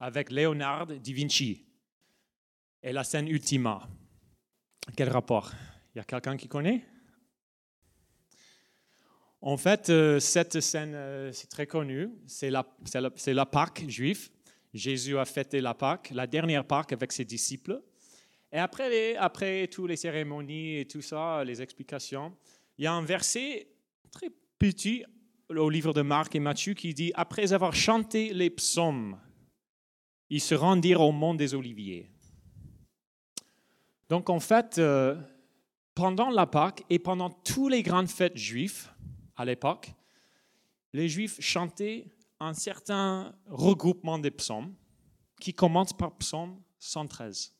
avec Léonard da Vinci et la scène Ultima. Quel rapport? Il y a quelqu'un qui connaît? En fait, euh, cette scène, euh, c'est très connu. C'est la, la Pâque juive. Jésus a fêté la Pâque, la dernière Pâque avec ses disciples. Et après, les, après toutes les cérémonies et tout ça, les explications, il y a un verset très petit au livre de Marc et Matthieu qui dit Après avoir chanté les psaumes, ils se rendirent au mont des Oliviers. Donc en fait, euh, pendant la Pâque et pendant toutes les grandes fêtes juives à l'époque, les Juifs chantaient un certain regroupement des psaumes qui commence par psaume 113.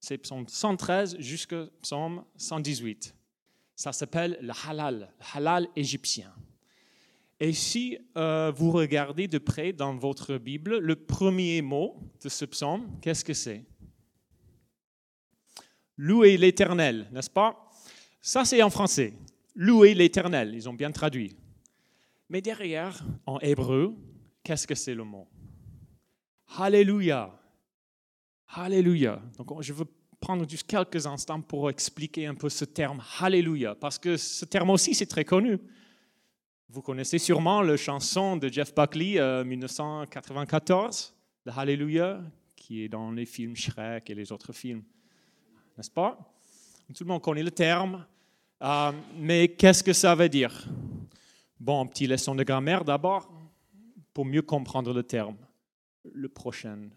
C'est psaume 113 jusqu'à psaume 118. Ça s'appelle le halal, le halal égyptien. Et si euh, vous regardez de près dans votre Bible, le premier mot de ce psaume, qu'est-ce que c'est? Louer l'Éternel, n'est-ce pas? Ça, c'est en français. Louer l'Éternel, ils ont bien traduit. Mais derrière, en hébreu, qu'est-ce que c'est le mot? Alléluia. Alléluia. Donc, je veux prendre juste quelques instants pour expliquer un peu ce terme Alléluia, parce que ce terme aussi, c'est très connu. Vous connaissez sûrement la chanson de Jeff Buckley, 1994, de Hallelujah, qui est dans les films Shrek et les autres films. N'est-ce pas? Tout le monde connaît le terme. Euh, mais qu'est-ce que ça veut dire? Bon, petite leçon de grammaire d'abord, pour mieux comprendre le terme. Le prochain.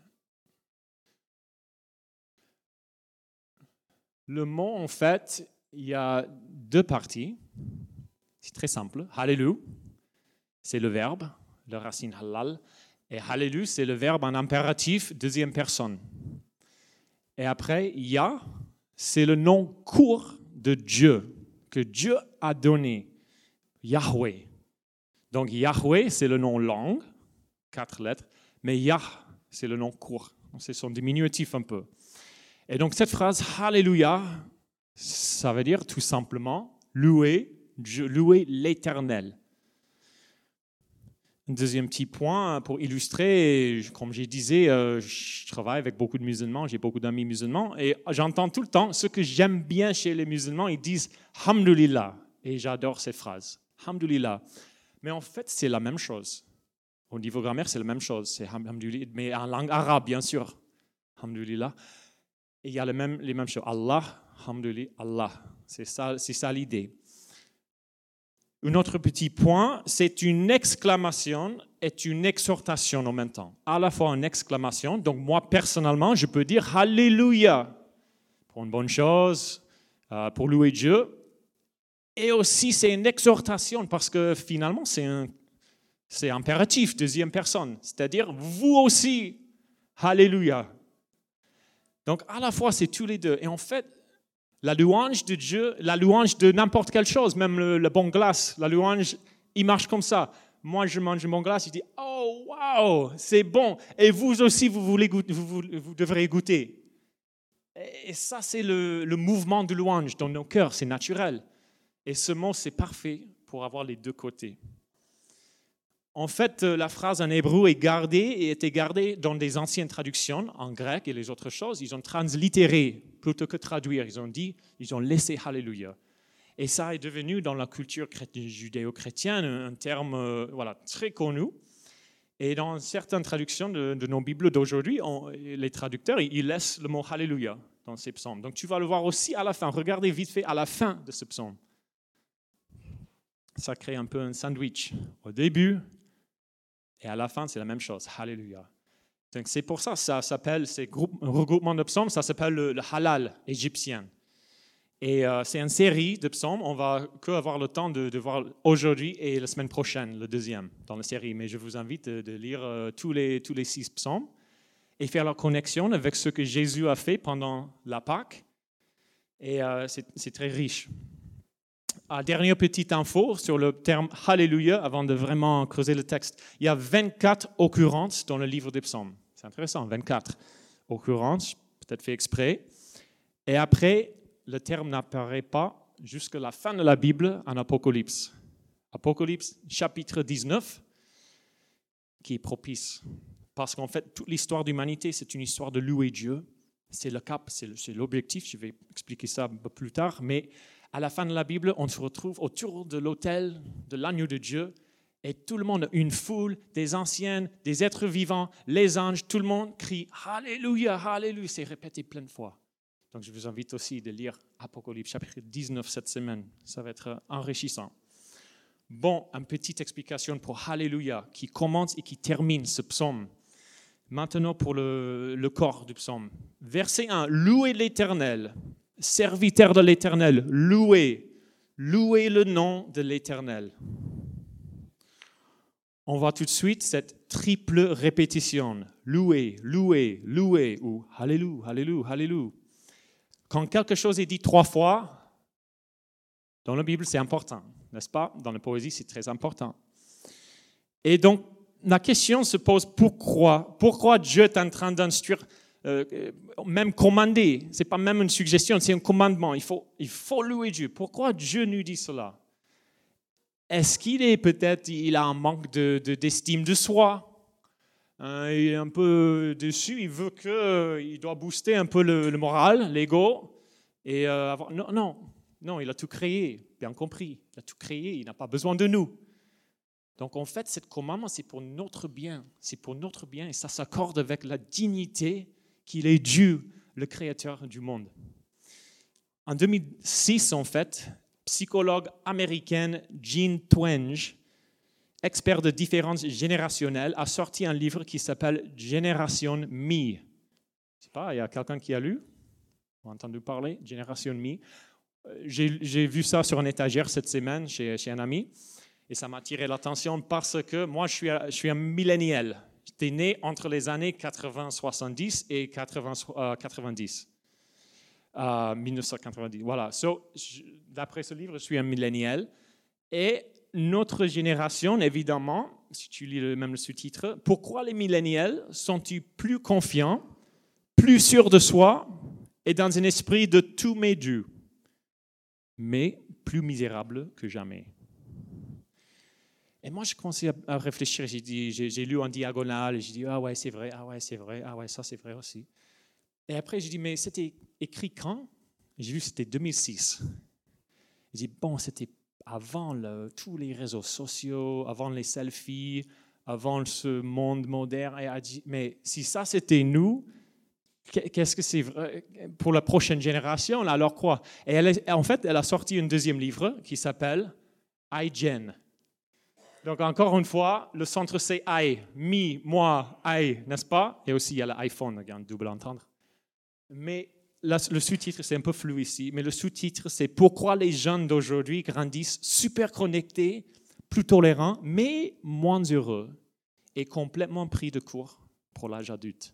Le mot, en fait, il y a deux parties. C'est très simple. Hallelujah, c'est le verbe, la racine halal. Et hallelujah, c'est le verbe en impératif, deuxième personne. Et après, Ya, c'est le nom court de Dieu, que Dieu a donné. Yahweh. Donc Yahweh, c'est le nom langue, quatre lettres, mais Yah, c'est le nom court. C'est son diminutif un peu. Et donc cette phrase, Hallelujah, ça veut dire tout simplement louer louer l'Éternel. Un deuxième petit point pour illustrer, comme je disais, euh, je travaille avec beaucoup de musulmans, j'ai beaucoup d'amis musulmans, et j'entends tout le temps ce que j'aime bien chez les musulmans, ils disent Hamdulillah, et j'adore ces phrases. Hamdulillah. Mais en fait, c'est la même chose. Au niveau grammaire, c'est la même chose, c'est mais en langue arabe, bien sûr. Hamdulillah. Et il y a les mêmes, les mêmes choses. Allah, Hamdulillah, Allah. C'est ça, ça l'idée. Un autre petit point, c'est une exclamation et une exhortation en même temps. À la fois une exclamation, donc moi personnellement, je peux dire Alléluia pour une bonne chose, euh, pour louer Dieu. Et aussi, c'est une exhortation parce que finalement, c'est un, c'est impératif, deuxième personne. C'est-à-dire, vous aussi, Alléluia. Donc, à la fois, c'est tous les deux. Et en fait, la louange de Dieu, la louange de n'importe quelle chose, même le, bon glace, la louange, il marche comme ça. Moi, je mange mon glace, il dit Oh, wow, c'est bon. Et vous aussi, vous, voulez vous, devrez goûter. Et ça, c'est le, le, mouvement de louange dans nos cœurs, c'est naturel. Et ce mot, c'est parfait pour avoir les deux côtés. En fait, euh, la phrase en hébreu est gardée et était gardée dans des anciennes traductions en grec et les autres choses. Ils ont translittéré plutôt que traduire. Ils ont dit, ils ont laissé Alléluia. Et ça est devenu dans la culture judéo-chrétienne un terme euh, voilà, très connu. Et dans certaines traductions de, nos Bibles d'aujourd'hui, les traducteurs, ils laissent le mot Alléluia dans ces psaumes. Donc tu vas le voir aussi à la fin. Regardez vite fait à la fin de ce psaume. Ça crée un peu un sandwich. Au début, et à la fin, c'est la même chose. Alléluia. Donc c'est pour ça ça s'appelle, ces regroupements de psaumes, ça s'appelle le, halal égyptien. Et euh, c'est une série de psaumes. On va que avoir le temps de, voir aujourd'hui et la semaine prochaine, le deuxième dans la série. Mais je vous invite de, lire euh, tous, les, tous les six psaumes et faire la connexion avec ce que Jésus a fait pendant la Pâque. Et euh, c'est très riche. Ah, dernière petite info sur le terme Hallelujah avant de vraiment creuser le texte. Il y a 24 occurrences dans le livre des psaumes. C'est intéressant, 24 occurrences, peut-être fait exprès. Et après, le terme n'apparaît pas jusqu'à la fin de la Bible en Apocalypse. Apocalypse chapitre 19, qui est propice parce qu'en fait, toute l'histoire d'humanité, c'est une histoire de louer Dieu. C'est le cap, c'est l'objectif, je vais expliquer ça plus tard, mais à la fin de la Bible, on se retrouve autour de l'autel de l'agneau de Dieu, et tout le monde, une foule, des anciennes, des êtres vivants, les anges, tout le monde crie Alléluia, Alléluia. C'est répété plein de fois. Donc je vous invite aussi de lire Apocalypse chapitre 19 cette semaine. Ça va être enrichissant. Bon, une petite explication pour Alléluia qui commence et qui termine ce psaume. Maintenant pour le, le corps du psaume. Verset 1, louez l'Éternel, serviteur de l'Éternel, louez, louez le nom de l'Éternel on voit tout de suite cette triple répétition. Louer, louer, louer, ou Alléluia, Alléluia, Alléluia. Quand quelque chose est dit trois fois, dans la Bible, c'est important, n'est-ce pas? Dans la poésie, c'est très important. Et donc, la question se pose pourquoi? Pourquoi Dieu est en train d'instruire, euh, même commander? Ce n'est pas même une suggestion, c'est un commandement. Il faut, il faut louer Dieu. Pourquoi Dieu nous dit cela? Est-ce qu'il est peut-être, il a un manque d'estime de, soi? Hein, Il est un peu dessus, il veut que, il doit booster un peu le, moral, l'ego. Et euh, non, non, non, il a tout créé, bien compris. Il a tout créé, il n'a pas besoin de nous. Donc en fait, cette commandement, c'est pour notre bien. C'est pour notre bien et ça s'accorde avec la dignité qu'il est Dieu, le créateur du monde. En 2006, en fait, psychologue américaine Jean Twenge, expert de différences générationnelles, a sorti un livre qui s'appelle Génération Me. Je sais pas, il y a quelqu'un qui a lu Ou entendu parler Génération Me. Euh, j'ai vu ça sur une étagère cette semaine chez, un ami et ça m'a attiré l'attention parce que moi, je suis, un millénial. J'étais né entre les années 80-70 et 80-90. 1990. Voilà. D'après ce livre, je suis un millénial. Et notre génération, évidemment, si tu lis le même sous-titre, pourquoi les millénials sont-ils plus confiants, plus sûrs de soi et dans un esprit de tout mes dû, mais plus misérables que jamais? Et moi, je commençais à réfléchir, j'ai lu en diagonale, et j'ai dit, ah ouais, c'est vrai, ah ouais, c'est vrai, ah ouais, ça c'est vrai aussi. Et après, j'ai dit, mais c'était écrit quand? J'ai vu c'était 2006. J'ai dit, bon, c'était avant tous les réseaux sociaux, avant les selfies, avant ce monde moderne. A mais si ça c'était nous, qu'est-ce que c'est pour la prochaine génération Alors quoi? Et en fait, elle a sorti un deuxième livre qui s'appelle iGen. Donc encore une fois, le centre c'est I, me, moi, I, n'est-ce pas? Et aussi il y a l'iPhone, un double entendre. Mais le sous-titre, c'est un peu flou ici, mais le sous-titre, c'est pourquoi les jeunes d'aujourd'hui grandissent super connectés, plus tolérants, mais moins heureux et complètement pris de court pour l'âge adulte.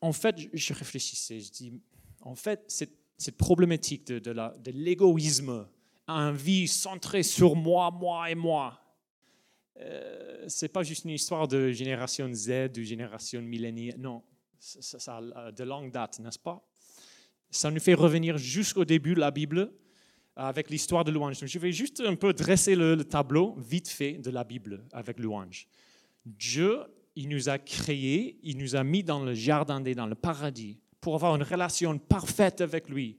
En fait, je réfléchissais, je dis, en fait, cette, problématique de, l'égoïsme, un vie centrée sur moi, moi et moi, euh, c'est pas juste une histoire de génération Z ou génération millénaire, non ça, a de longue date, n'est-ce pas? Ça nous fait revenir jusqu'au début de la Bible avec l'histoire de louange. Je vais juste un peu dresser le, tableau vite fait de la Bible avec louange. Dieu, il nous a créés, il nous a mis dans le jardin dans le paradis, pour avoir une relation parfaite avec lui.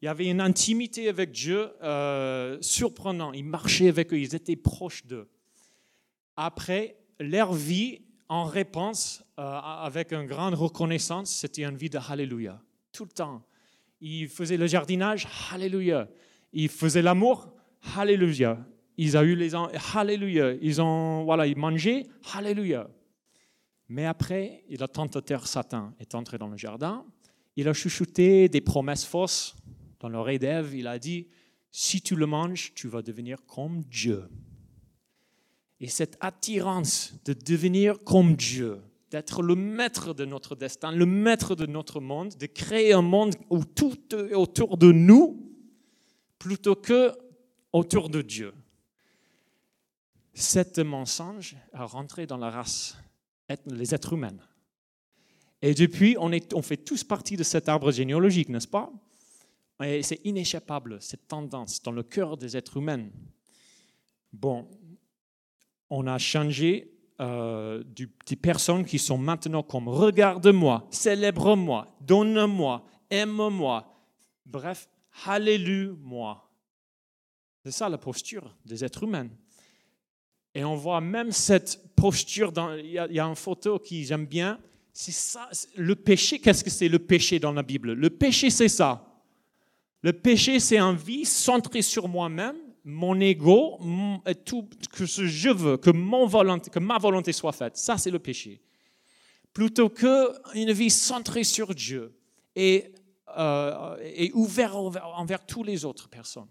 Il y avait une intimité avec Dieu euh, surprenante. Il marchait avec eux, ils étaient proches d'eux. Après, leur vie en réponse, euh, avec une grande reconnaissance, c'était une vie de Alléluia, tout le temps. Il faisait le jardinage, Alléluia. Il faisait l'amour, Alléluia. Ils ont eu les Alléluia. Ils ont voilà, ils mangeaient, Alléluia. Mais après, le tentateur Satan est entré dans le jardin. Il a chuchoté des promesses fausses dans l'oreille d'Ève. Il a dit si tu le manges, tu vas devenir comme Dieu. Et cette attirance de devenir comme Dieu, d'être le maître de notre destin, le maître de notre monde, de créer un monde où tout est autour de nous plutôt que autour de Dieu. Cet mensonge a rentré dans la race, les êtres humains. Et depuis, on, est, on fait tous partie de cet arbre généalogique, n'est-ce pas? Et c'est inéchappable, cette tendance dans le cœur des êtres humains. Bon, on a changé euh, des personnes qui sont maintenant comme regarde-moi, célèbre-moi, donne-moi, aime-moi. Bref, Alléluia-moi. C'est ça la posture des êtres humains. Et on voit même cette posture, dans, il, y a, une photo qui j'aime bien, c'est ça, le péché, qu'est-ce que c'est le péché dans la Bible? Le péché, c'est ça. Le péché, c'est un vie centrée sur moi-même, mon ego, tout que je veux, que, mon ma volonté soit faite. Ça, c'est le péché. Plutôt qu'une vie centrée sur Dieu et, euh, et ouverte envers toutes les autres personnes.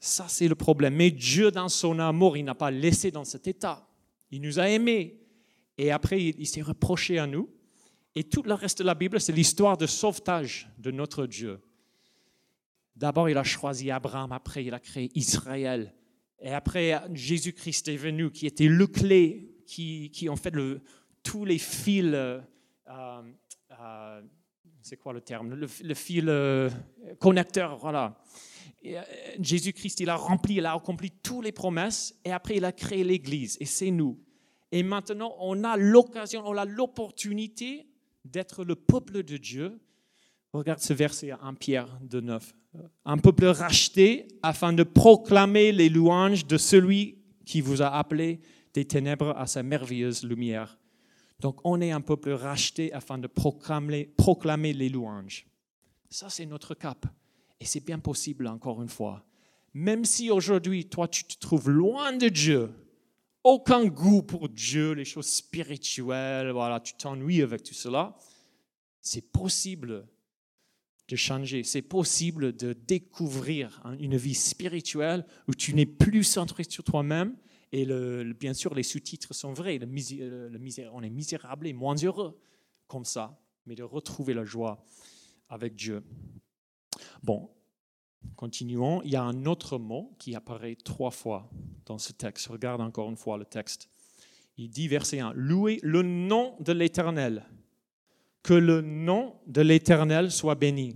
Ça, c'est le problème. Mais Dieu, dans son amour, il n'a pas laissé dans cet état. Il nous a aimés. Et après, il s'est reproché à nous. Et tout le reste de la Bible, c'est l'histoire de sauvetage de notre Dieu. D'abord, il a choisi Abraham, après, il a créé Israël. Et après, Jésus-Christ est venu, qui était le clé, qui, qui en fait le, tous les fils, euh, euh, c'est quoi le terme? Le, fil euh, connecteur, voilà. Jésus-Christ, il a rempli, il a accompli toutes les promesses, et après, il a créé l'Église, et c'est nous. Et maintenant, on a l'occasion, on a l'opportunité d'être le peuple de Dieu. Regarde ce verset 1 Pierre de 9 un peuple racheté afin de proclamer les louanges de celui qui vous a appelé des ténèbres à sa merveilleuse lumière. Donc on est un peuple racheté afin de proclamer, proclamer les louanges. Ça, c'est notre cap. Et c'est bien possible, encore une fois. Même si aujourd'hui, toi, tu te trouves loin de Dieu, aucun goût pour Dieu, les choses spirituelles, voilà, tu t'ennuies avec tout cela, c'est possible de changer. C'est possible de découvrir une vie spirituelle où tu n'es plus centré sur toi-même. Et bien sûr, les sous-titres sont vrais. On est misérable et moins heureux comme ça, mais de retrouver la joie avec Dieu. Bon, continuons. Il y a un autre mot qui apparaît trois fois dans ce texte. Regarde encore une fois le texte. Il dit, verset 1, Louez le nom de l'Éternel que le nom de l'Éternel soit béni.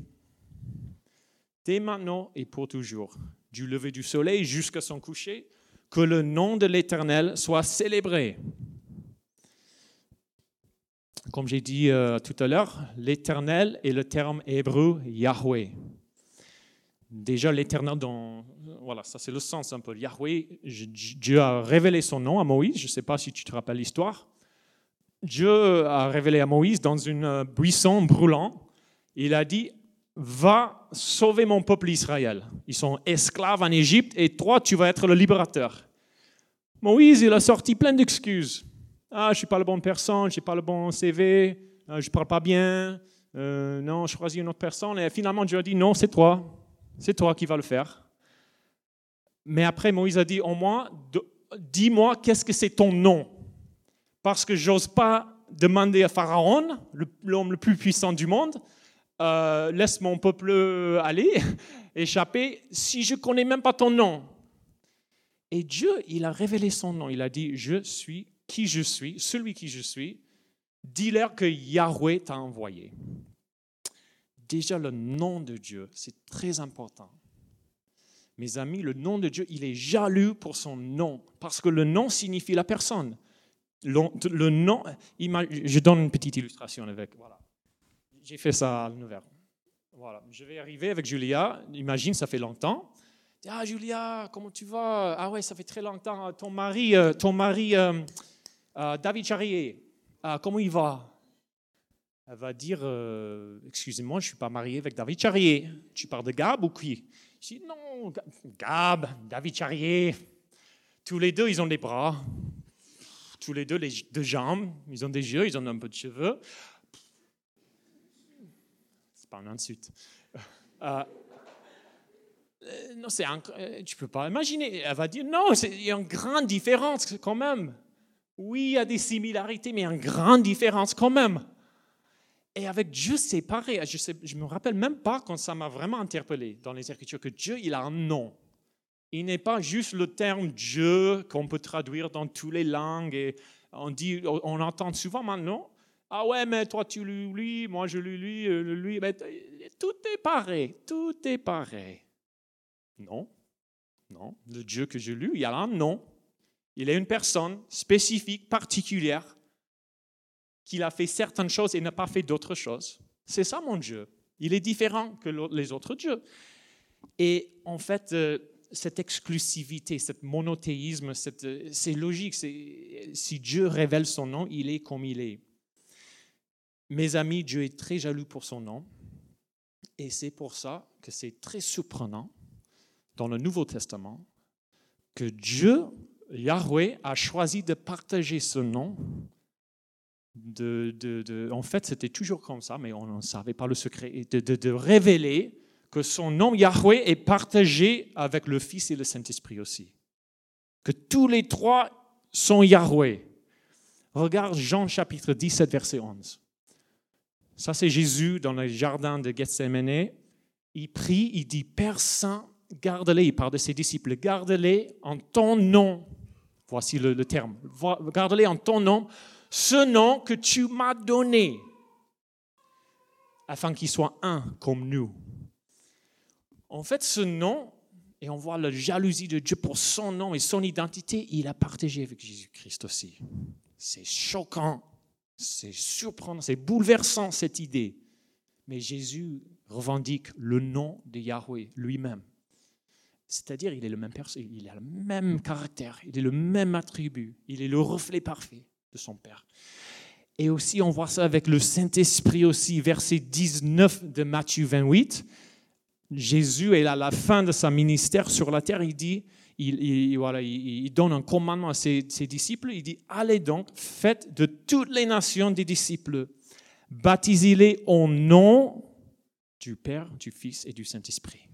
Dès maintenant et pour toujours, du lever du soleil jusqu'à son coucher, que le nom de l'Éternel soit célébré. Comme j'ai dit euh, tout à l'heure, l'Éternel est le terme hébreu Yahweh. Déjà, l'Éternel, dans, voilà, ça c'est le sens un peu. Yahweh, Dieu a révélé son nom à Moïse. Je ne sais pas si tu te rappelles l'histoire. Dieu a révélé à Moïse dans une euh, buisson brûlant, il a dit, va sauver mon peuple Israël. Ils sont esclaves en Égypte et toi, tu vas être le libérateur. Moïse, il a sorti plein d'excuses. Ah, je ne suis pas la bonne personne, je n'ai pas le bon CV, euh, je ne parle pas bien, euh, non, je choisis une autre personne. Et finalement, Dieu a dit, non, c'est toi, c'est toi qui vas le faire. Mais après, Moïse a dit, au moins, dis-moi, qu'est-ce que c'est ton nom? Parce que j'ose pas demander à Pharaon, l'homme le plus puissant du monde, euh, laisse mon peuple aller, échapper, si je connais même pas ton nom. Et Dieu, il a révélé son nom. Il a dit, je suis qui je suis, celui qui je suis. Dis-leur que Yahweh t'a envoyé. Déjà, le nom de Dieu, c'est très important. Mes amis, le nom de Dieu, il est jaloux pour son nom, parce que le nom signifie la personne. Le, nom, je donne une petite illustration avec. Voilà. J'ai fait ça à l'univers. Voilà. Je vais arriver avec Julia. Imagine, ça fait longtemps. Ah, Julia, comment tu vas? Ah ouais, ça fait très longtemps. Ton mari, euh, ton mari euh, euh, David Charrier, comment il va? Elle va dire Excusez-moi, je suis pas marié avec David Charrier. Tu parles de Gab ou qui? Je dis Non, Gab, David Charrier. Tous les deux, ils ont des bras tous les deux les deux jambes, ils ont des yeux, ils ont un peu de cheveux. C'est pas un insulte. Euh, euh non, c'est euh, tu peux pas imaginer. Elle va dire non, il y a une grande différence quand même. Oui, il y a des similarités, mais une grande différence quand même. Et avec Dieu, c'est pareil. Je ne me rappelle même pas quand ça m'a vraiment interpellé dans les Écritures que Dieu, il a un nom il n'est pas juste le terme Dieu qu'on peut traduire dans toutes les langues. Et on, dit, on entend souvent maintenant, ah ouais, mais toi tu lui, moi je lui, euh, lui. Mais tout est pareil, tout est pareil. Non, non. Le Dieu que je lis, il y a un nom. Il est une personne spécifique, particulière, qu'il a fait certaines choses et n'a pas fait d'autres choses. C'est ça mon Dieu. Il est différent que les autres dieux. Et en fait, euh, cette exclusivité, cet monothéisme, c'est logique. Si Dieu révèle son nom, il est comme il est. Mes amis, Dieu est très jaloux pour son nom. Et c'est pour ça que c'est très surprenant dans le Nouveau Testament que Dieu, Yahweh, a choisi de partager ce nom. En fait, c'était toujours comme ça, mais on ne savait pas le secret. Et de, révéler que son nom Yahweh est partagé avec le Fils et le Saint-Esprit aussi. Que tous les trois sont Yahweh. Regarde Jean chapitre 17, verset 11. Ça, c'est Jésus dans le jardin de Gethsemane. Il prie, il dit, Père Saint, garde-les, il parle de ses disciples, garde-les en ton nom. Voici le, le terme. Garde-les en ton nom, ce nom que tu m'as donné, afin qu'ils soient un comme nous. En fait, ce nom, et on voit la jalousie de Dieu pour son nom et son identité, il a partagé avec Jésus-Christ aussi. C'est choquant, c'est surprenant, c'est bouleversant cette idée. Mais Jésus revendique le nom de Yahweh lui-même. C'est-à-dire, il est le même il a le même caractère, il est le même attribut, il est le reflet parfait de son Père. Et aussi, on voit ça avec le Saint-Esprit aussi, verset 19 de Matthieu 28. Jésus est à la fin de sa ministère sur la terre, il dit, il, voilà, il, donne un commandement à ses, disciples, il dit, allez donc, faites de toutes les nations des disciples, baptisez-les au nom du Père, du Fils et du Saint-Esprit.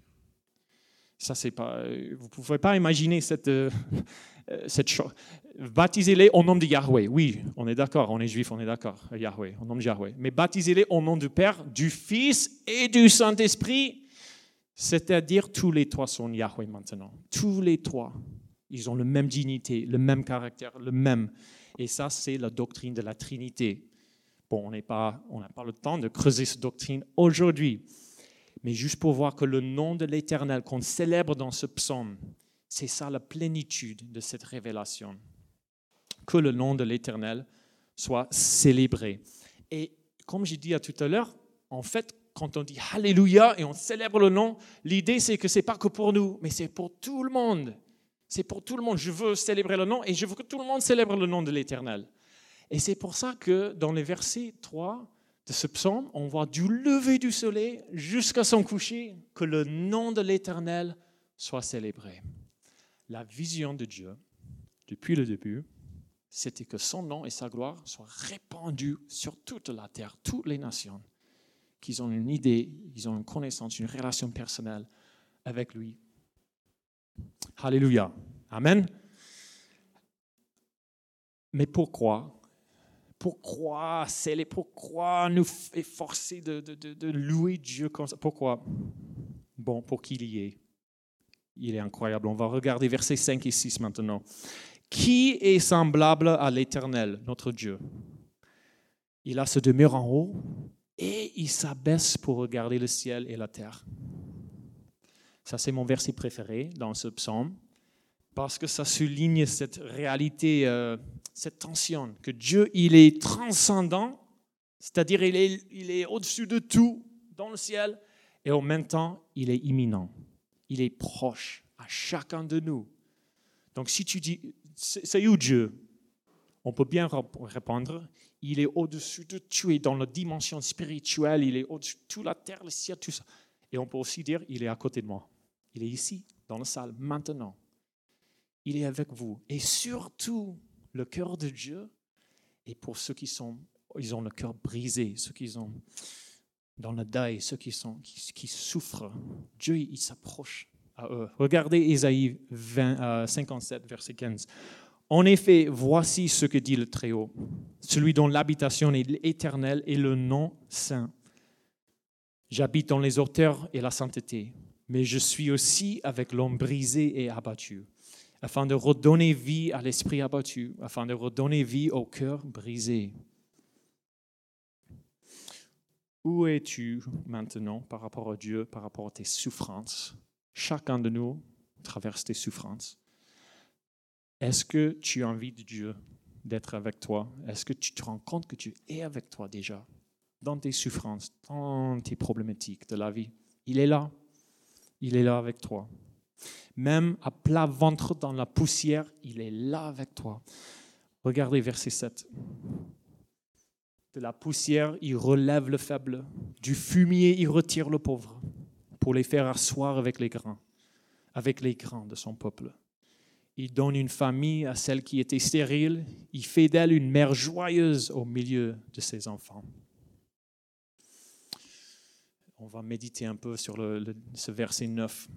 Ça, c'est pas, vous ne pouvez pas imaginer cette, euh, cette chose. Baptisez-les au nom de Yahweh. Oui, on est d'accord, on est juif, on est d'accord, Yahweh, au nom de Yahweh. Mais baptisez-les au nom du Père, du Fils et du Saint-Esprit. C'est-à-dire, tous les trois sont Yahweh maintenant. Tous les trois. Ils ont la même dignité, le même caractère, le même. Et ça, c'est la doctrine de la Trinité. Bon, on n'a pas, le temps de creuser cette doctrine aujourd'hui mais juste pour voir que le nom de l'Éternel qu'on célèbre dans ce psaume, c'est ça la plénitude de cette révélation. Que le nom de l'Éternel soit célébré. Et comme j'ai dit à tout à l'heure, en fait, quand on dit Alléluia et on célèbre le nom, l'idée c'est que c'est pas que pour nous, mais c'est pour tout le monde. C'est pour tout le monde. Je veux célébrer le nom et je veux que tout le monde célèbre le nom de l'Éternel. Et c'est pour ça que dans les versets 3 de ce psaume, on voit du lever du soleil jusqu'à son coucher, que le nom de l'Éternel soit célébré. La vision de Dieu, depuis le début, c'était que son nom et sa gloire soient répandus sur toute la terre, toutes les nations, qu'ils ont une idée, ils ont une connaissance, une relation personnelle avec lui. Alléluia. Amen. Mais pourquoi? Pourquoi c'est pourquoi nous efforcer de, louer Dieu comme ça? Pourquoi? Bon, pour qu'il y est. Il est incroyable. On va regarder versets 5 et 6 maintenant. Qui est semblable à l'Éternel, notre Dieu? Il a ce demeure en haut et il s'abaisse pour regarder le ciel et la terre. Ça, c'est mon verset préféré dans ce psaume parce que ça souligne cette réalité, euh, cette tension, que Dieu, il est transcendant, c'est-à-dire il est, il est au-dessus de tout dans le ciel, et en même temps, il est imminent, il est proche à chacun de nous. Donc si tu dis, c'est où Dieu? On peut bien répondre, il est au-dessus de tout, et dans la dimension spirituelle, il est au-dessus de toute la terre, le ciel, tout ça. Et on peut aussi dire, il est à côté de moi. Il est ici, dans la salle, maintenant il est avec vous. Et surtout, le cœur de Dieu et pour ceux qui sont, ils ont le cœur brisé, ceux qui sont dans le deuil, ceux qui, sont, qui, souffrent. Dieu, il s'approche à eux. Regardez Ésaïe 57, euh, verset 15. En effet, voici ce que dit le Très-Haut, celui dont l'habitation est éternelle et le nom saint. J'habite dans les hauteurs et la sainteté, mais je suis aussi avec l'homme brisé et abattu afin de redonner vie à l'esprit abattu, afin de redonner vie au cœur brisé. Où es-tu maintenant par rapport à Dieu, par rapport à tes souffrances? Chacun de nous traverse des souffrances. Est-ce que tu as envie de Dieu d'être avec toi? Est-ce que tu te rends compte que tu es avec toi déjà dans tes souffrances, dans tes problématiques de la vie? Il est là. Il est là avec toi. Même à plat ventre dans la poussière, il est là avec toi. Regardez verset 7. De la poussière, il relève le faible. Du fumier, il retire le pauvre pour les faire asseoir avec les grands, avec les grands de son peuple. Il donne une famille à celle qui était stérile. Il fait d'elle une mère joyeuse au milieu de ses enfants. On va méditer un peu sur ce verset 9.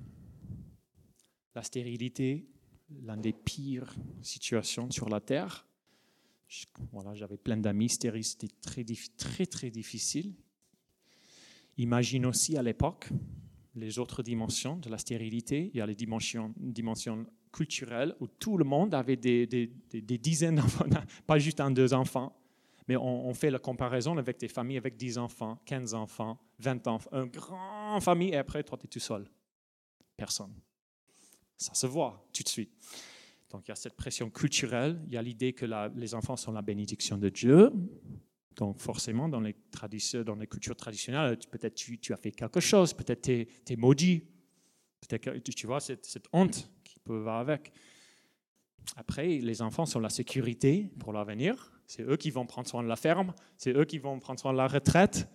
La stérilité, l'une des pires situations sur la terre. Voilà, j'avais plein d'amis stériles, c'était très, très, très difficile. Imagine aussi à l'époque les autres dimensions de la stérilité. Il y a les dimensions, dimensions culturelles où tout le monde avait des, dizaines d'enfants, pas juste un, deux enfants, mais on, fait la comparaison avec des familles avec 10 enfants, 15 enfants, 20 enfants, une grande famille, et après, toi, tu es tout seul. Personne. Ça se voit tout de suite. Donc, il y a cette pression culturelle, il y a l'idée que les enfants sont la bénédiction de Dieu, donc forcément, dans les, traditions, dans les cultures traditionnelles, peut-être tu, tu, as fait quelque chose, peut-être tu es, maudit, peut-être tu vois cette, honte va avec. Après, les enfants sont la sécurité pour l'avenir. C'est eux qui vont prendre soin de la ferme, c'est eux qui vont prendre soin de la retraite,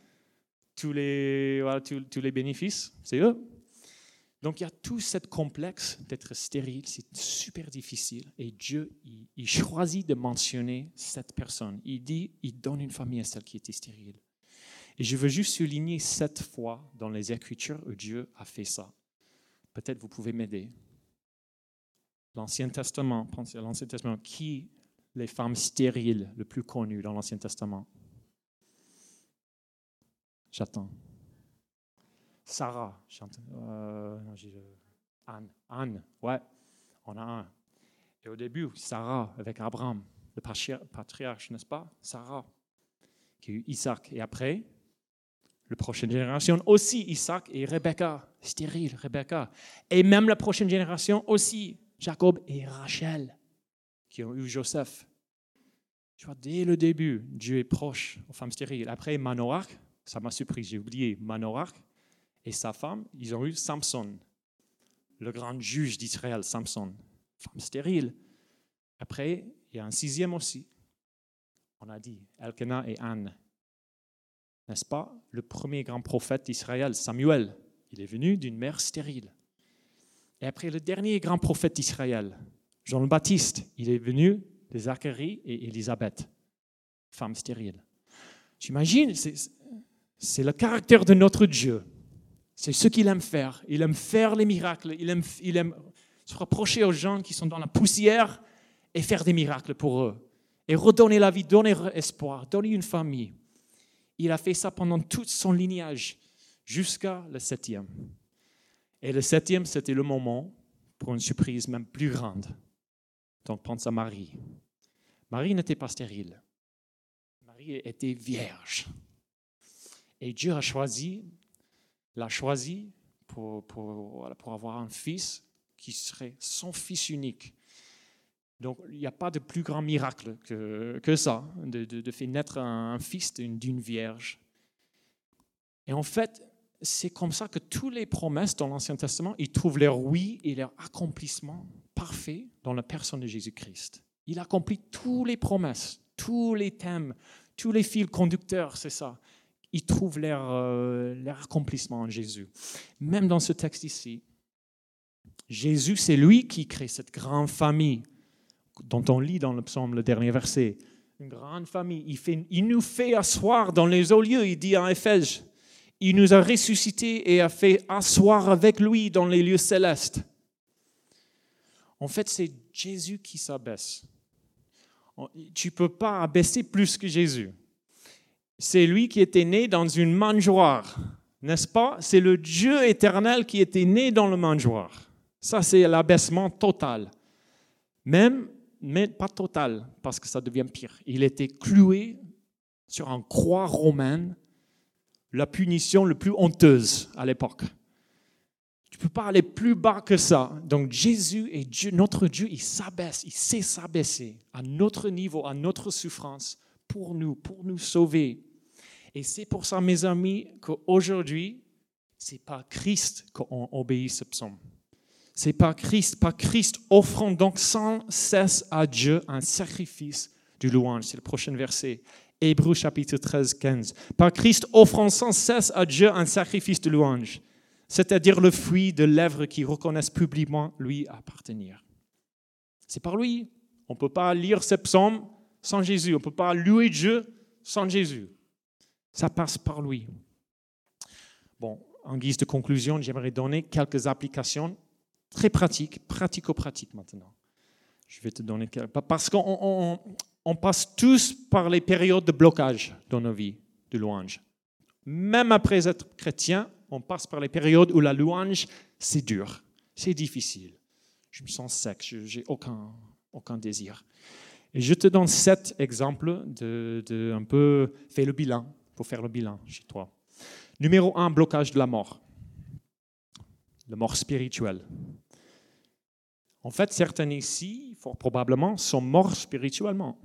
tous les, voilà, tous, les bénéfices, c'est eux. Donc il y a tout cette complexe d'être stérile, c'est super difficile. Et Dieu, il, choisit de mentionner cette personne. Il dit, il donne une famille à celle qui était stérile. Et je veux juste souligner cette fois dans les Écritures où Dieu a fait ça. Peut-être vous pouvez m'aider. L'Ancien Testament, pensez à l'Ancien Testament, qui les femmes stériles le plus connues dans l'Ancien Testament? J'attends. Sarah, euh, Anne, Anne, ouais, on a un. Et au début, Sarah avec Abraham, le patriarche, n'est-ce pas? Sarah, qui a eu Isaac. Et après, la prochaine génération aussi, Isaac et Rebecca, stérile, Rebecca. Et même la prochaine génération aussi, Jacob et Rachel, qui ont eu Joseph. Tu vois, dès le début, Dieu est proche aux femmes stériles. Après, Manoach, ça m'a surpris, j'ai oublié, Manoach, et sa femme, ils ont eu Samson, le grand juge d'Israël, Samson, femme stérile. Après, il y a un sixième aussi. On a dit Elkanah et Anne. N'est-ce pas Le premier grand prophète d'Israël, Samuel, il est venu d'une mère stérile. Et après, le dernier grand prophète d'Israël, Jean le Baptiste, il est venu de Zacharie et Élisabeth, femme stérile. J'imagine, c'est le caractère de notre Dieu. C'est ce qu'il aime faire. Il aime faire les miracles. Il aime, il aime se rapprocher aux gens qui sont dans la poussière et faire des miracles pour eux. Et redonner la vie, donner espoir, donner une famille. Il a fait ça pendant tout son lignage, jusqu'à le septième. Et le septième, c'était le moment pour une surprise même plus grande. Donc pense à Marie. Marie n'était pas stérile. Marie était vierge. Et Dieu a choisi l'a choisi pour, pour, pour, avoir un fils qui serait son fils unique. Donc, il n'y a pas de plus grand miracle que, que ça, de, de, faire naître un, fils d'une vierge. Et en fait, c'est comme ça que toutes les promesses dans l'Ancien Testament, ils trouvent leur oui et leur accomplissement parfait dans la personne de Jésus-Christ. Il accomplit toutes les promesses, tous les thèmes, tous les fils conducteurs, c'est ça ils trouvent euh, leur, accomplissement en Jésus. Même dans ce texte ici, Jésus, c'est lui qui crée cette grande famille dont on lit dans le psaume, le dernier verset. Une grande famille. Il, nous fait asseoir dans les hauts lieux, il dit en Éphèse. Il nous a ressuscités et a fait asseoir avec lui dans les lieux célestes. En fait, c'est Jésus qui s'abaisse. Tu ne peux pas abaisser plus que Jésus c'est lui qui était né dans une mangeoire, n'est-ce pas? C'est le Dieu éternel qui était né dans le mangeoire. Ça, c'est l'abaissement total. Même, mais pas total, parce que ça devient pire. Il était cloué sur un croix romaine, la punition la plus honteuse à l'époque. Tu ne peux pas aller plus bas que ça. Donc Jésus et Dieu, notre Dieu, il s'abaisse, il sait s'abaisser à notre niveau, à notre souffrance, pour nous, pour nous sauver. Et c'est pour ça, mes amis, qu'aujourd'hui, c'est pas Christ qu'on obéit ce psaume. C'est pas Christ, pas Christ offrant donc sans cesse à Dieu un sacrifice du louange. C'est le prochain verset. Hébreu chapitre 13, 15. Par Christ offrant sans cesse à Dieu un sacrifice de louange, c'est-à-dire le fruit de lèvres qui reconnaissent publiquement lui appartenir. C'est par lui. On ne peut pas lire ce psaume sans Jésus. On ne peut pas louer Dieu sans Jésus. Ça passe par lui. Bon, en guise de conclusion, j'aimerais donner quelques applications très pratiques, pratico-pratiques maintenant. Je vais te donner quelques. Parce qu'on on, passe tous par les périodes de blocage dans nos vies de louange. Même après être chrétien, on passe par les périodes où la louange, c'est dur, c'est difficile. Je me sens sec, je n'ai aucun, aucun désir. Et je te donne sept exemples de, de un peu faire le bilan, pour faire le bilan chez toi. Numéro un, blocage de la mort. La mort spirituelle. En fait, certains ici, fort probablement, sont morts spirituellement.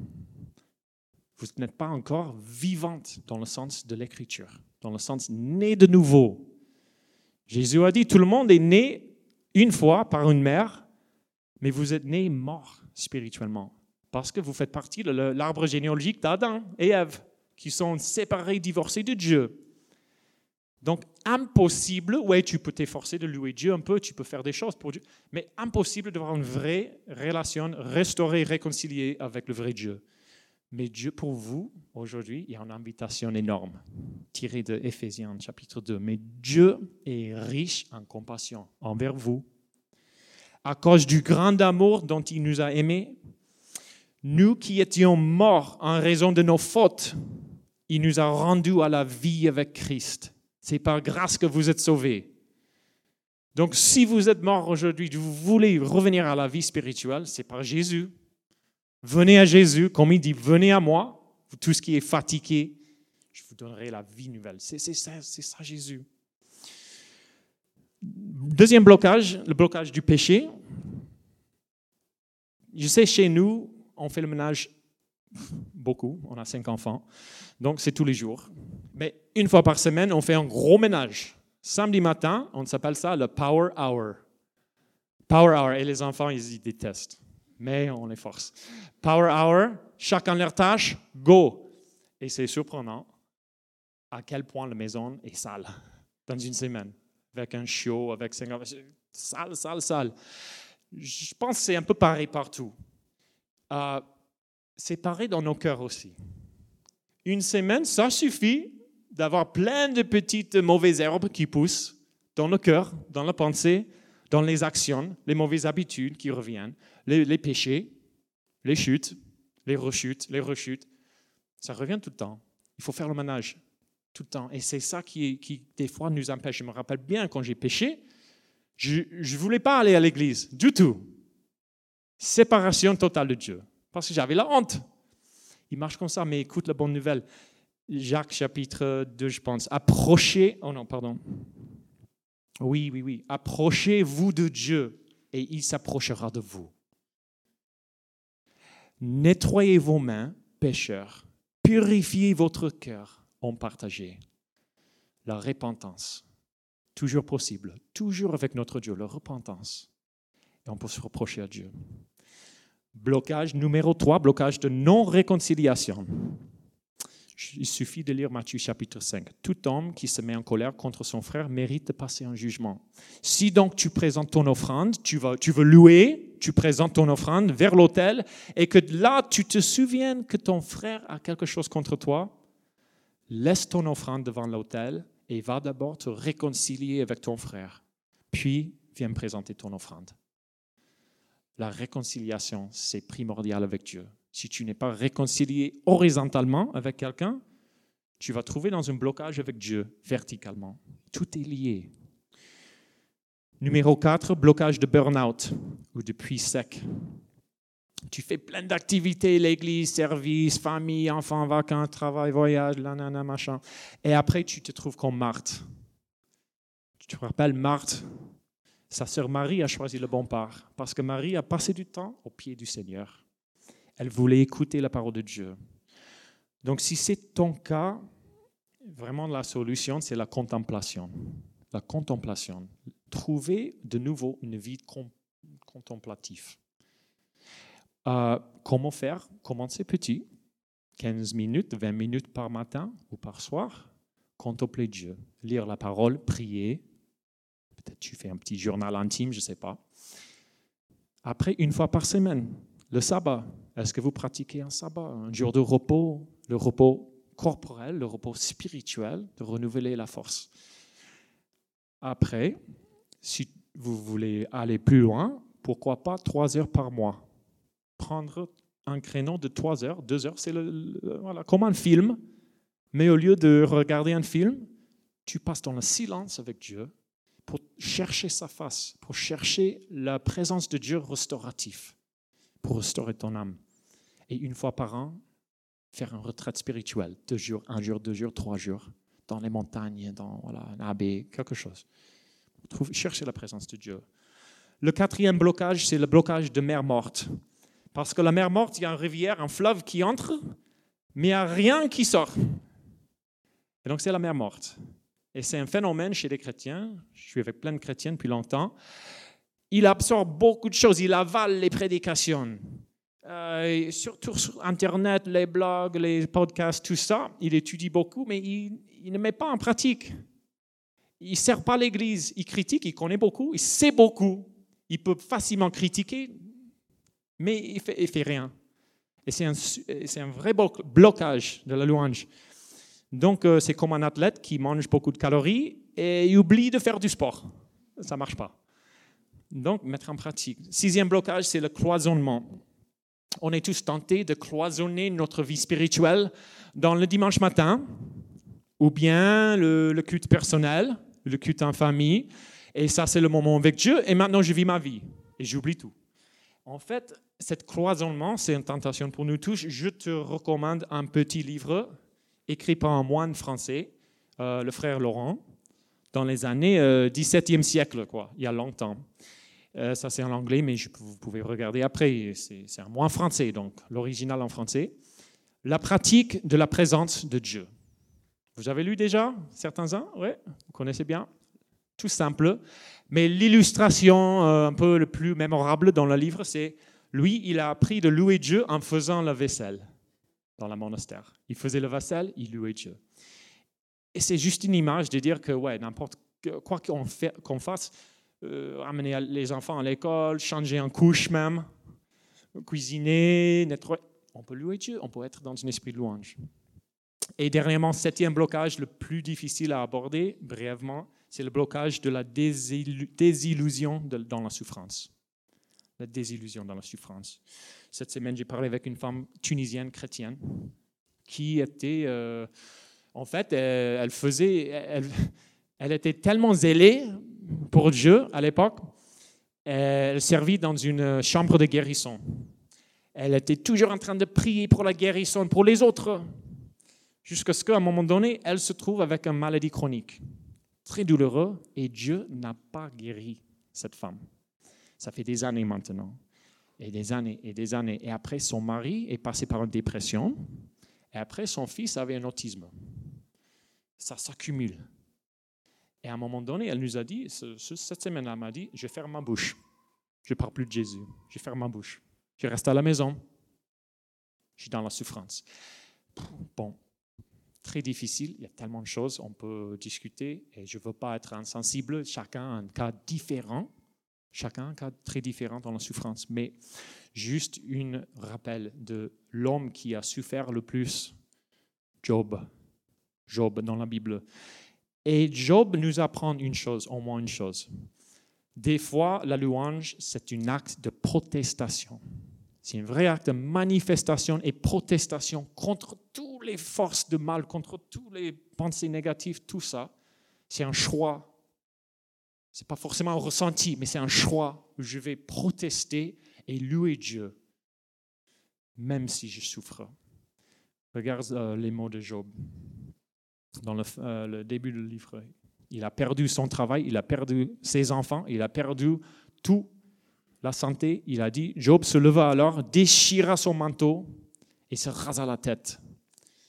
Vous n'êtes pas encore vivante dans le sens de l'écriture, dans le sens né de nouveau. Jésus a dit, tout le monde est né une fois par une mère, mais vous êtes né mort spirituellement, parce que vous faites partie de l'arbre généalogique d'Adam et Ève, qui sont séparés, divorcés de Dieu. Donc, impossible, ouais, tu peux t'efforcer de louer Dieu un peu, tu peux faire des choses pour Dieu, mais impossible d'avoir une vraie relation restaurée, réconciliée avec le vrai Dieu. Mais Dieu, pour vous, aujourd'hui, il y a une invitation énorme, tirée de Éphésiens chapitre 2. Mais Dieu est riche en compassion envers vous. À cause du grand amour dont il nous a aimés, nous qui étions morts en raison de nos fautes, il nous a rendus à la vie avec Christ. C'est par grâce que vous êtes sauvés. Donc si vous êtes mort aujourd'hui, vous voulez revenir à la vie spirituelle, c'est par Jésus. Venez à Jésus, comme il dit, venez à moi, tout ce qui est fatigué, je vous donnerai la vie nouvelle. C'est ça, ça Jésus. Deuxième blocage, le blocage du péché. Je sais, chez nous, on fait le ménage beaucoup, on a cinq enfants, donc c'est tous les jours. Mais une fois par semaine, on fait un gros ménage. Samedi matin, on s'appelle ça le Power Hour. Power Hour, et les enfants, ils y détestent, mais on les force. Power Hour, chacun leur tâche, go. Et c'est surprenant à quel point la maison est sale dans une semaine, avec un chiot, avec cinq enfants. Sale, sale, sale. Je pense que c'est un peu pareil partout. Euh, c'est dans nos cœurs aussi. Une semaine, ça suffit d'avoir plein de petites mauvaises herbes qui poussent dans le cœur, dans la pensée, dans les actions, les mauvaises habitudes qui reviennent, les, péchés, les chutes, les rechutes, les rechutes. Ça revient tout le temps. Il faut faire le ménage tout le temps. Et c'est ça qui, qui, des fois, nous empêche. Je me rappelle bien quand j'ai péché, je ne voulais pas aller à l'église du tout. Séparation totale de Dieu. Parce que j'avais la honte. Il marche comme ça, mais écoute la bonne nouvelle. Jacques chapitre 2, je pense. Approchez, oh non, pardon. Oui, oui, oui. Approchez-vous de Dieu et il s'approchera de vous. Nettoyez vos mains, pécheurs. Purifiez votre cœur en partageant la repentance. Toujours possible, toujours avec notre Dieu, la repentance. Et on peut se reprocher à Dieu. Blocage numéro 3, blocage de non-réconciliation. Il suffit de lire Matthieu chapitre 5. Tout homme qui se met en colère contre son frère mérite de passer un jugement. Si donc tu présentes ton offrande, tu, veux louer, tu présentes ton offrande vers l'autel et que là tu te souviens que ton frère a quelque chose contre toi, laisse ton offrande devant l'autel et va d'abord te réconcilier avec ton frère. Puis viens présenter ton offrande. La réconciliation, c'est primordial avec Dieu. Si tu n'es pas réconcilié horizontalement avec quelqu'un, tu vas trouver dans un blocage avec Dieu verticalement. Tout est lié. Numéro 4, blocage de burn-out ou de puits sec. Tu fais plein d'activités, l'église, service, famille, enfants, vacances, travail, voyage, nanana, machin. Et après, tu te trouves comme Marthe. Tu te rappelles Marthe? Sa sœur Marie a choisi le bon part parce que Marie a passé du temps au pied du Seigneur. Elle voulait écouter la parole de Dieu. Donc si c'est ton cas, vraiment la solution, c'est la contemplation. La contemplation. Trouver de nouveau une vie contemplative. Euh, comment faire? Commencer petit, 15 minutes, 20 minutes par matin ou par soir, contempler Dieu, lire la parole, prier. Peut-être tu fais un petit journal intime, je ne sais pas. Après, une fois par semaine, le sabbat. Est-ce que vous pratiquez un sabbat, un jour de repos, le repos corporel, le repos spirituel, de renouveler la force? Après, si vous voulez aller plus loin, pourquoi pas trois heures par mois? Prendre un créneau de trois heures, deux heures, c'est le, voilà, comme un film, mais au lieu de regarder un film, tu passes dans le silence avec Dieu pour chercher sa face, pour chercher la présence de Dieu restauratif, pour restaurer ton âme. Et une fois par an, faire une retraite spirituelle, deux jours, un jour, deux jours, trois jours, dans les montagnes, dans voilà, un abbé, quelque chose. Trouve, chercher la présence de Dieu. Le quatrième blocage, c'est le blocage de mer morte. Parce que la mer morte, il y a une rivière, un fleuve qui entre, mais il n'y a rien qui sort. Et donc c'est la mer morte. Et c'est un phénomène chez les chrétiens. Je suis avec plein de chrétiens depuis longtemps. Il absorbe beaucoup de choses, il avale les prédications. Euh, surtout sur Internet, les blogs, les podcasts, tout ça, il étudie beaucoup, mais il, ne met pas en pratique. Il ne sert pas l'Église, il critique, il connaît beaucoup, il sait beaucoup, il peut facilement critiquer, mais il ne fait, rien. Et c'est un, vrai blocage de la louange. Donc, euh, c'est comme un athlète qui mange beaucoup de calories et oublie de faire du sport. Ça ne marche pas. Donc, mettre en pratique. Sixième blocage, c'est le cloisonnement. On est tous tentés de cloisonner notre vie spirituelle dans le dimanche matin, ou bien le, le culte personnel, le culte en famille. Et ça, c'est le moment avec Dieu. Et maintenant, je vis ma vie. Et j'oublie tout. En fait, cet cloisonnement, c'est une tentation pour nous tous. Je te recommande un petit livre écrit par un moine français, euh, le frère Laurent, dans les années 17e euh, siècle, quoi, il y a longtemps. Euh, ça, c'est en anglais, mais vous pouvez regarder après. C'est un moine français, donc l'original en français. La pratique de la présence de Dieu. Vous avez lu déjà certains-uns? Oui, vous connaissez bien? Tout simple. Mais l'illustration euh, un peu le plus mémorable dans le livre, c'est lui, il a appris de louer Dieu en faisant la vaisselle dans le monastère. Il faisait la vaisselle, il louait Dieu. Et c'est juste une image de dire que, ouais, n'importe quoi qu'on fasse, euh, amener les enfants à l'école, changer en couche même, cuisiner, nettoyer, on peut louer Dieu, on peut être dans un esprit de louange. Et dernièrement, septième blocage, le plus difficile à aborder, brièvement, c'est le blocage de la désillusion dans la souffrance. La désillusion dans la souffrance. Cette semaine, j'ai parlé avec une femme tunisienne chrétienne qui était, euh, en fait, elle, faisait, elle, elle, était tellement zélée pour Dieu à l'époque, elle servit dans une chambre de guérison. Elle était toujours en train de prier pour la guérison, pour les autres, jusqu'à ce qu'à un moment donné, elle se trouve avec une maladie chronique très douloureux et Dieu n'a pas guéri cette femme. Ça fait des années maintenant, et des années et des années. Et après, son mari est passé par une dépression, et après, son fils avait un autisme. Ça s'accumule. Et à un moment donné, elle nous a dit, cette semaine, elle m'a dit, je ferme ma bouche. Je ne parle plus de Jésus. Je ferme ma bouche. Je reste à la maison. Je suis dans la souffrance. Bon, très difficile. Il y a tellement de choses, on peut discuter et je ne veux pas être insensible. Chacun a un cas différent. Chacun un cas très différent dans la souffrance. Mais juste un rappel de l'homme qui a souffert le plus, Job. Job dans la Bible. Et Job nous apprend une chose, au moins une chose. Des fois, la louange, c'est un acte de protestation. C'est un vrai acte de manifestation et protestation contre toutes les forces de mal, contre toutes les pensées négatives, tout ça. C'est un choix. Ce n'est pas forcément un ressenti, mais c'est un choix je vais protester et louer Dieu, même si je souffre. Regarde euh, les mots de Job dans le, euh, le début du livre. Il a perdu son travail, il a perdu ses enfants, il a perdu tout, la santé. Il a dit, Job se leva alors, déchira son manteau et se rasa la tête.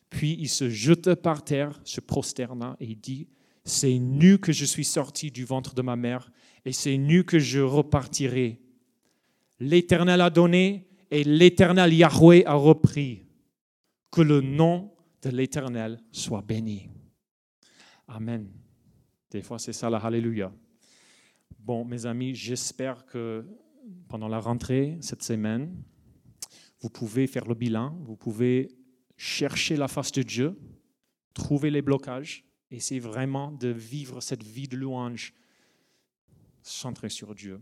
Puis il se jeta par terre, se prosterna et dit, c'est nu que je suis sorti du ventre de ma mère et c'est nu que je repartirai. L'Éternel a donné et l'Éternel Yahweh a repris. Que le nom de l'Éternel soit béni. Amen. Des fois, c'est ça la Alléluia. Bon, mes amis, j'espère que pendant la rentrée cette semaine, vous pouvez faire le bilan, vous pouvez chercher la face de Dieu, trouver les blocages, essayer vraiment de vivre cette vie de louange centrée sur Dieu.